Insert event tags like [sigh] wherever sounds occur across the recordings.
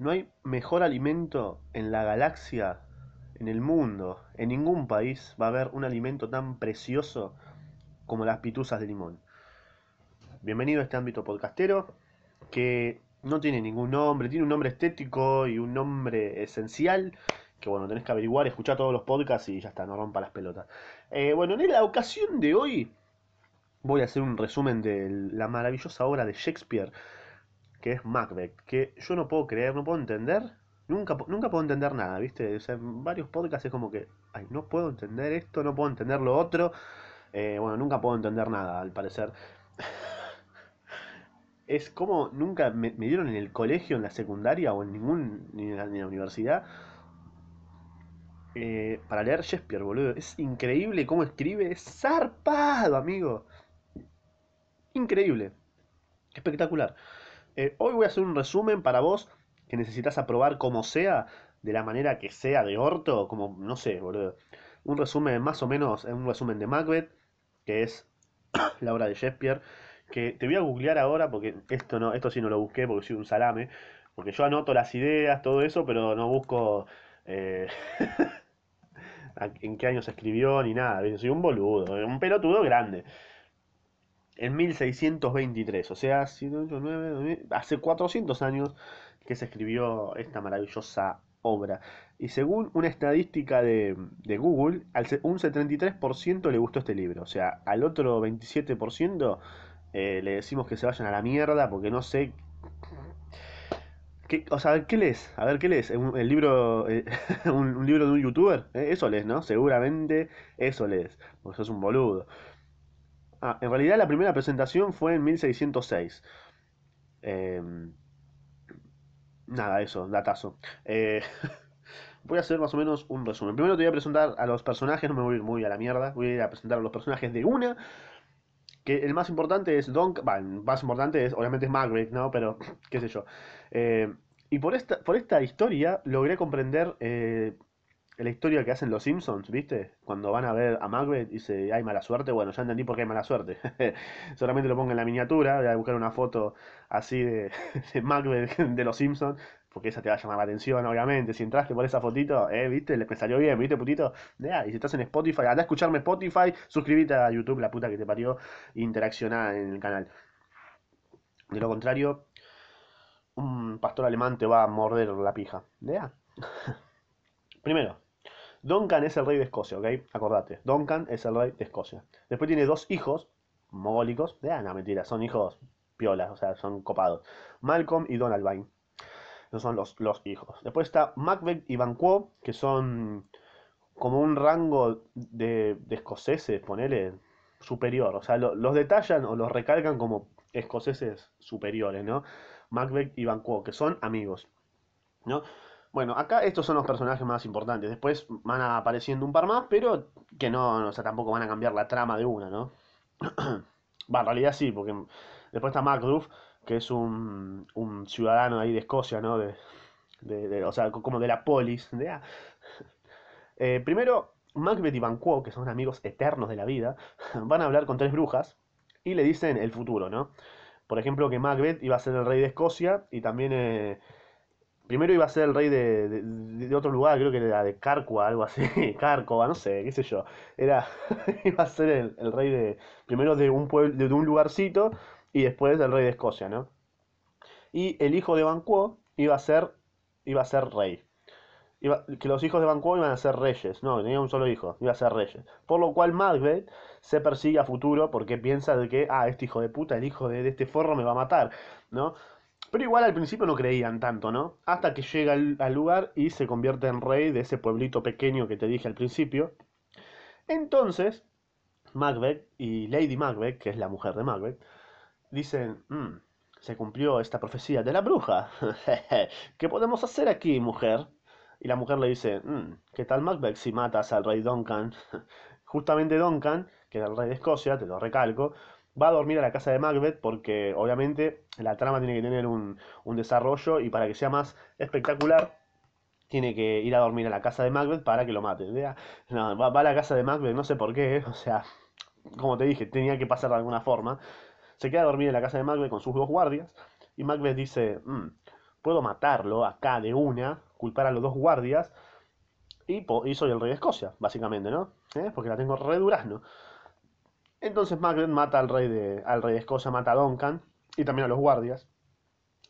No hay mejor alimento en la galaxia, en el mundo, en ningún país va a haber un alimento tan precioso como las pituzas de limón. Bienvenido a este ámbito podcastero que no tiene ningún nombre, tiene un nombre estético y un nombre esencial que bueno, tenés que averiguar, escuchar todos los podcasts y ya está, no rompa las pelotas. Eh, bueno, en la ocasión de hoy voy a hacer un resumen de la maravillosa obra de Shakespeare, que es Macbeth, que yo no puedo creer, no puedo entender, nunca, nunca puedo entender nada, ¿viste? O sea, en varios podcasts es como que, ay, no puedo entender esto, no puedo entender lo otro. Eh, bueno, nunca puedo entender nada, al parecer. [laughs] es como nunca me, dieron en el colegio, en la secundaria o en ningún, ni en la universidad eh, para leer Shakespeare, boludo. Es increíble cómo escribe. Es zarpado, amigo. Increíble. Espectacular. Eh, hoy voy a hacer un resumen para vos que necesitas aprobar como sea, de la manera que sea de orto, como no sé, boludo. Un resumen más o menos, un resumen de Macbeth, que es [coughs] la obra de Shakespeare, que te voy a googlear ahora porque esto no, esto sí no lo busqué porque soy un salame, porque yo anoto las ideas, todo eso, pero no busco eh, [laughs] en qué año se escribió ni nada. Soy un boludo, un pelotudo grande. En 1623, o sea, hace 400 años que se escribió esta maravillosa obra. Y según una estadística de, Google, al, un 73% le gustó este libro. O sea, al otro 27% eh, le decimos que se vayan a la mierda porque no sé ¿Qué, o sea, ¿qué lees? A ver, ¿qué lees? ¿Un, el libro, eh, [laughs] un, libro de un youtuber? Eh, eso lees, ¿no? Seguramente eso lees, porque sos un boludo. Ah, en realidad la primera presentación fue en 1606. Em, nada, eso, datazo. Eh, [laughs] voy a hacer más o menos un resumen. Primero te voy a presentar a los personajes, no me voy a ir muy a la mierda, voy a ir a presentar a los personajes de una. Que el más importante es Don... Bueno, el más importante es, obviamente es Margaret, ¿no? Pero, [clears throat] qué sé yo. Eh, y por esta, por esta historia logré comprender eh, la historia que hacen los Simpsons, ¿viste? Cuando van a ver a Macbeth y dice, hay mala suerte. Bueno, ya entendí por qué hay mala suerte. [laughs] Solamente lo pongo en la miniatura. Voy a buscar una foto así de, [laughs] de Macbeth [laughs] de los Simpsons. Porque esa te va a llamar la atención, obviamente. Si entraste por esa fotito, eh, ¿viste? Le salió bien, ¿viste, putito? y si estás en Spotify, anda a escucharme Spotify, suscríbete a YouTube, la puta que te parió, interacciona en el canal. De lo contrario, un pastor alemán te va a morder la pija. ¿Ya? Primero, Duncan es el rey de Escocia, ¿ok? Acordate, Duncan es el rey de Escocia. Después tiene dos hijos mogólicos. Ya, no, mentira, son hijos piolas, o sea, son copados. Malcolm y Donald Vine. Esos son los, los hijos. Después está Macbeth y Banquo, que son como un rango de, de escoceses, ponele, superior. O sea, los detallan o los recalcan como escoceses superiores, ¿no? Macbeth y Banquo, que son amigos, ¿no? Bueno, acá estos son los personajes más importantes. Después van apareciendo un par más, pero que no, o sea, tampoco van a cambiar la trama de una, ¿no? [clears throat] Va, en realidad sí, porque después está Macduff, que es un, un ciudadano ahí de Escocia, ¿no? De, o sea, como de la polis. De, ah. [laughs] eh, primero, Macbeth y Banquo, que son amigos eternos de la vida, [laughs] van a hablar con tres brujas y le dicen el futuro, ¿no? Por ejemplo, que Macbeth iba a ser el rey de Escocia y también... Eh, primero iba a ser el rey de, otro lugar, creo que era de Carqua, algo así, [laughs] Carcova, no sé, qué sé yo. Era, [laughs] iba a ser el, el, rey de, primero de un de un lugarcito y después el rey de Escocia, ¿no? Y el hijo de Banquo iba a ser, iba a ser rey. Que los hijos de Banquo iban a ser reyes, no, tenía un solo hijo, iba a ser reyes. Por lo cual Macbeth se persigue a futuro porque piensa de que, ah, este hijo de puta, el hijo de, este forro me va a matar, ¿no? Pero igual al principio no creían tanto, ¿no? Hasta que llega al, lugar y se convierte en rey de ese pueblito pequeño que te dije al principio. Entonces, Macbeth y Lady Macbeth, que es la mujer de Macbeth, dicen, mm, se cumplió esta profecía de la bruja. [laughs] ¿Qué podemos hacer aquí, mujer? Y la mujer le dice, mm, ¿qué tal Macbeth si matas al rey Duncan? [laughs] Justamente Duncan, que era el rey de Escocia, te lo recalco, va a dormir a la casa de Macbeth porque obviamente la trama tiene que tener un, desarrollo y para que sea más espectacular tiene que ir a dormir a la casa de Macbeth para que lo mate. No, va, va, a la casa de Macbeth, no sé por qué, [laughs] o sea, como te dije, tenía que pasar de alguna forma. Se queda a dormir en la casa de Macbeth con sus dos guardias. Y Macbeth dice, mm, puedo matarlo acá de una, culpar a los dos guardias y, y soy el rey de Escocia, básicamente, ¿no? ¿Eh? Porque la tengo re durazno. Entonces Macbeth mata al rey, de, al rey de Escocia, mata a Duncan y también a los guardias.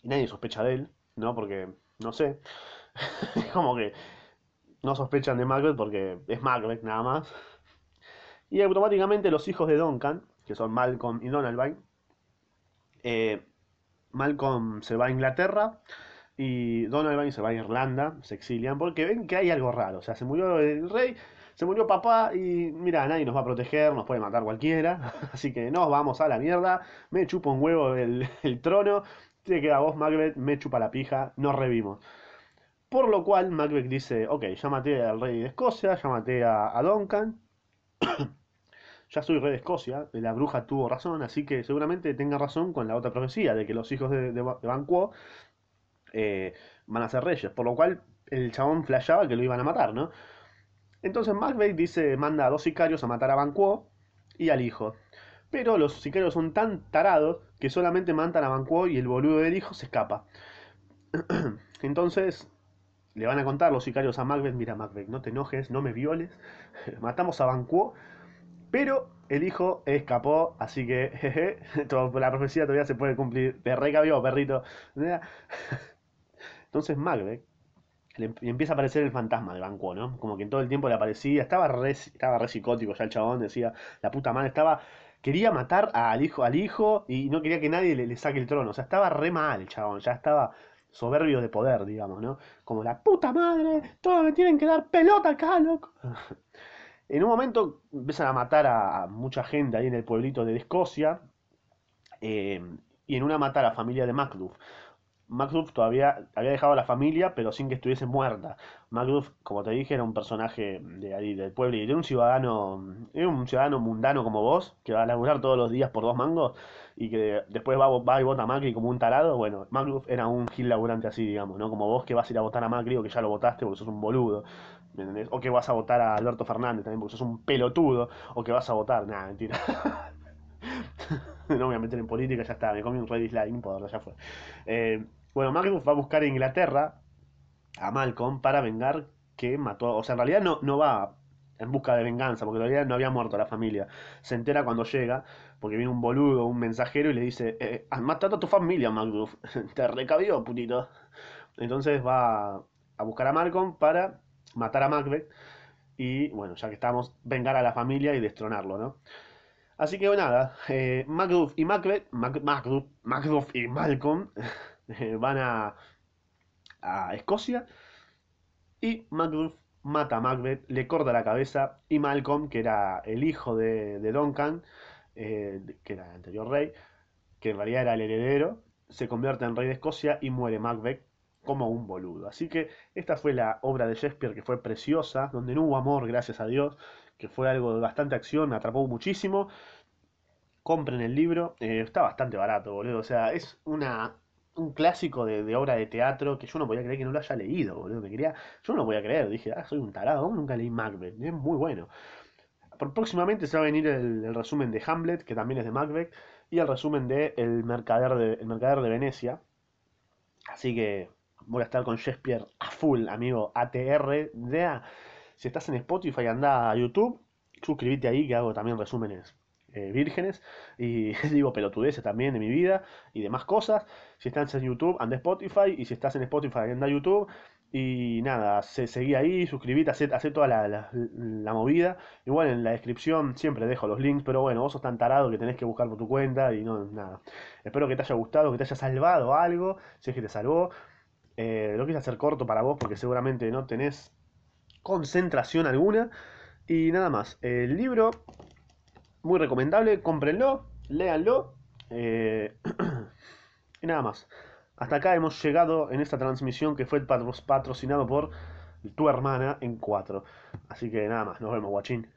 Y nadie sospecha de él, ¿no? Porque, no sé, [laughs] como que no sospechan de Macbeth porque es Macbeth nada más. Y automáticamente los hijos de Duncan, que son Malcolm y Donalbain, eh, Malcolm se va a Inglaterra y Donalbain se va a Irlanda, se exilian porque ven que hay algo raro. O sea, se murió el rey, se murió papá y mira, nadie nos va a proteger, nos puede matar cualquiera. [laughs] Así que nos vamos a la mierda, me chupa un huevo el, trono, te queda vos Macbeth, me chupa la pija, nos revimos. Por lo cual Macbeth dice, ok, llámate al rey de Escocia, llámate a, a Duncan. [coughs] ya soy rey de Escocia, la bruja tuvo razón, así que seguramente tenga razón con la otra profecía de que los hijos de, de, Banquo eh, van a ser reyes, por lo cual el chabón flashaba que lo iban a matar, ¿no? Entonces Macbeth dice, manda a dos sicarios a matar a Banquo y al hijo. Pero los sicarios son tan tarados que solamente matan a Banquo y el boludo del hijo se escapa. [clears throat] Entonces le van a contar los sicarios a Macbeth, mira Macbeth, no te enojes, no me violes, [laughs] matamos a Banquo pero el hijo escapó, así que [laughs] jeje, la profecía todavía se puede cumplir. Te recabió, perrito. [laughs] Entonces Macbeth le empieza a aparecer el fantasma de Banquo, ¿no? Como que en todo el tiempo le aparecía, estaba re, estaba re psicótico ya el chabón, decía, la puta madre, estaba, quería matar al hijo, al hijo y no quería que nadie le, le saque el trono, o sea, estaba re mal el chabón, ya estaba soberbio de poder, digamos, ¿no? Como la puta madre, todos me tienen que dar pelota acá, loco. [laughs] En un momento empiezan a matar a, mucha gente ahí en el pueblito de Escocia. Eh, y en una matar a la familia de Macduff. Macduff todavía había dejado a la familia, pero sin que estuviese muerta. Macduff, como te dije, era un personaje de ahí, del pueblo, y era un ciudadano, era un ciudadano mundano como vos, que va a laburar todos los días por dos mangos, y que después va, va y vota a Macri como un tarado. Bueno, Macduff era un gil laburante así, digamos, ¿no? Como vos que vas a ir a votar a Macri o que ya lo votaste porque sos un boludo. O que vas a votar a Alberto Fernández también porque sos un pelotudo. O que vas a votar, nada, mentira. [laughs] no me voy a meter en política, ya está, me comí un red dislike, no ya fue. Eh, bueno, Macduff va a buscar a Inglaterra a Malcolm para vengar que mató. O sea, en realidad no, no va en busca de venganza, porque todavía no había muerto la familia. Se entera cuando llega, porque viene un boludo, un mensajero, y le dice: eh, Has matado a tu familia, Macduff. [laughs] Te recabió, putito. Entonces va a buscar a Malcolm para matar a Macbeth y, bueno, ya que estamos, vengar a la familia y destronarlo, ¿no? Así que nada, eh, Macduff y Macbeth, Macduff, y Malcolm [laughs] van a, a Escocia y Macduff mata a Macbeth, le corta la cabeza y Malcolm, que era el hijo de, Duncan, eh, que era el anterior rey, que en realidad era el heredero, se convierte en rey de Escocia y muere Macbeth como un boludo. Así que esta fue la obra de Shakespeare que fue preciosa, donde no hubo amor, gracias a Dios, que fue algo de bastante acción, atrapó muchísimo. Compren el libro, eh, está bastante barato, boludo. O sea, es una, un clásico de, obra de teatro que yo no podía creer que no lo haya leído, boludo. Me quería, yo no lo podía creer, dije, ah, soy un tarado, nunca leí Macbeth? Es muy bueno. Próximamente se va a venir el, resumen de Hamlet, que también es de Macbeth, y el resumen de El Mercader de, el Mercader de Venecia. Así que voy a estar con Shakespeare a full, amigo. ATR. Si estás en Spotify, anda a YouTube. Suscríbete ahí, que hago también resúmenes eh, vírgenes. Y [laughs] digo pelotudeces también de mi vida y demás cosas. Si estás en YouTube, anda Spotify. Y si estás en Spotify, anda YouTube. Y nada, se, seguí ahí, suscribite, hace, toda la, movida. Igual en la descripción siempre dejo los links, pero bueno, vos sos tan tarado que tenés que buscar por tu cuenta y no, nada. Espero que te haya gustado, que te haya salvado algo, si es que te salvó. Eh, lo quise hacer corto para vos porque seguramente no tenés concentración alguna. Y nada más. El libro, muy recomendable, cómprenlo, léanlo. Eh, [clears throat] y nada más. Hasta acá hemos llegado en esta transmisión que fue patrocinado por tu hermana en 4. Así que nada más, nos vemos, guachín.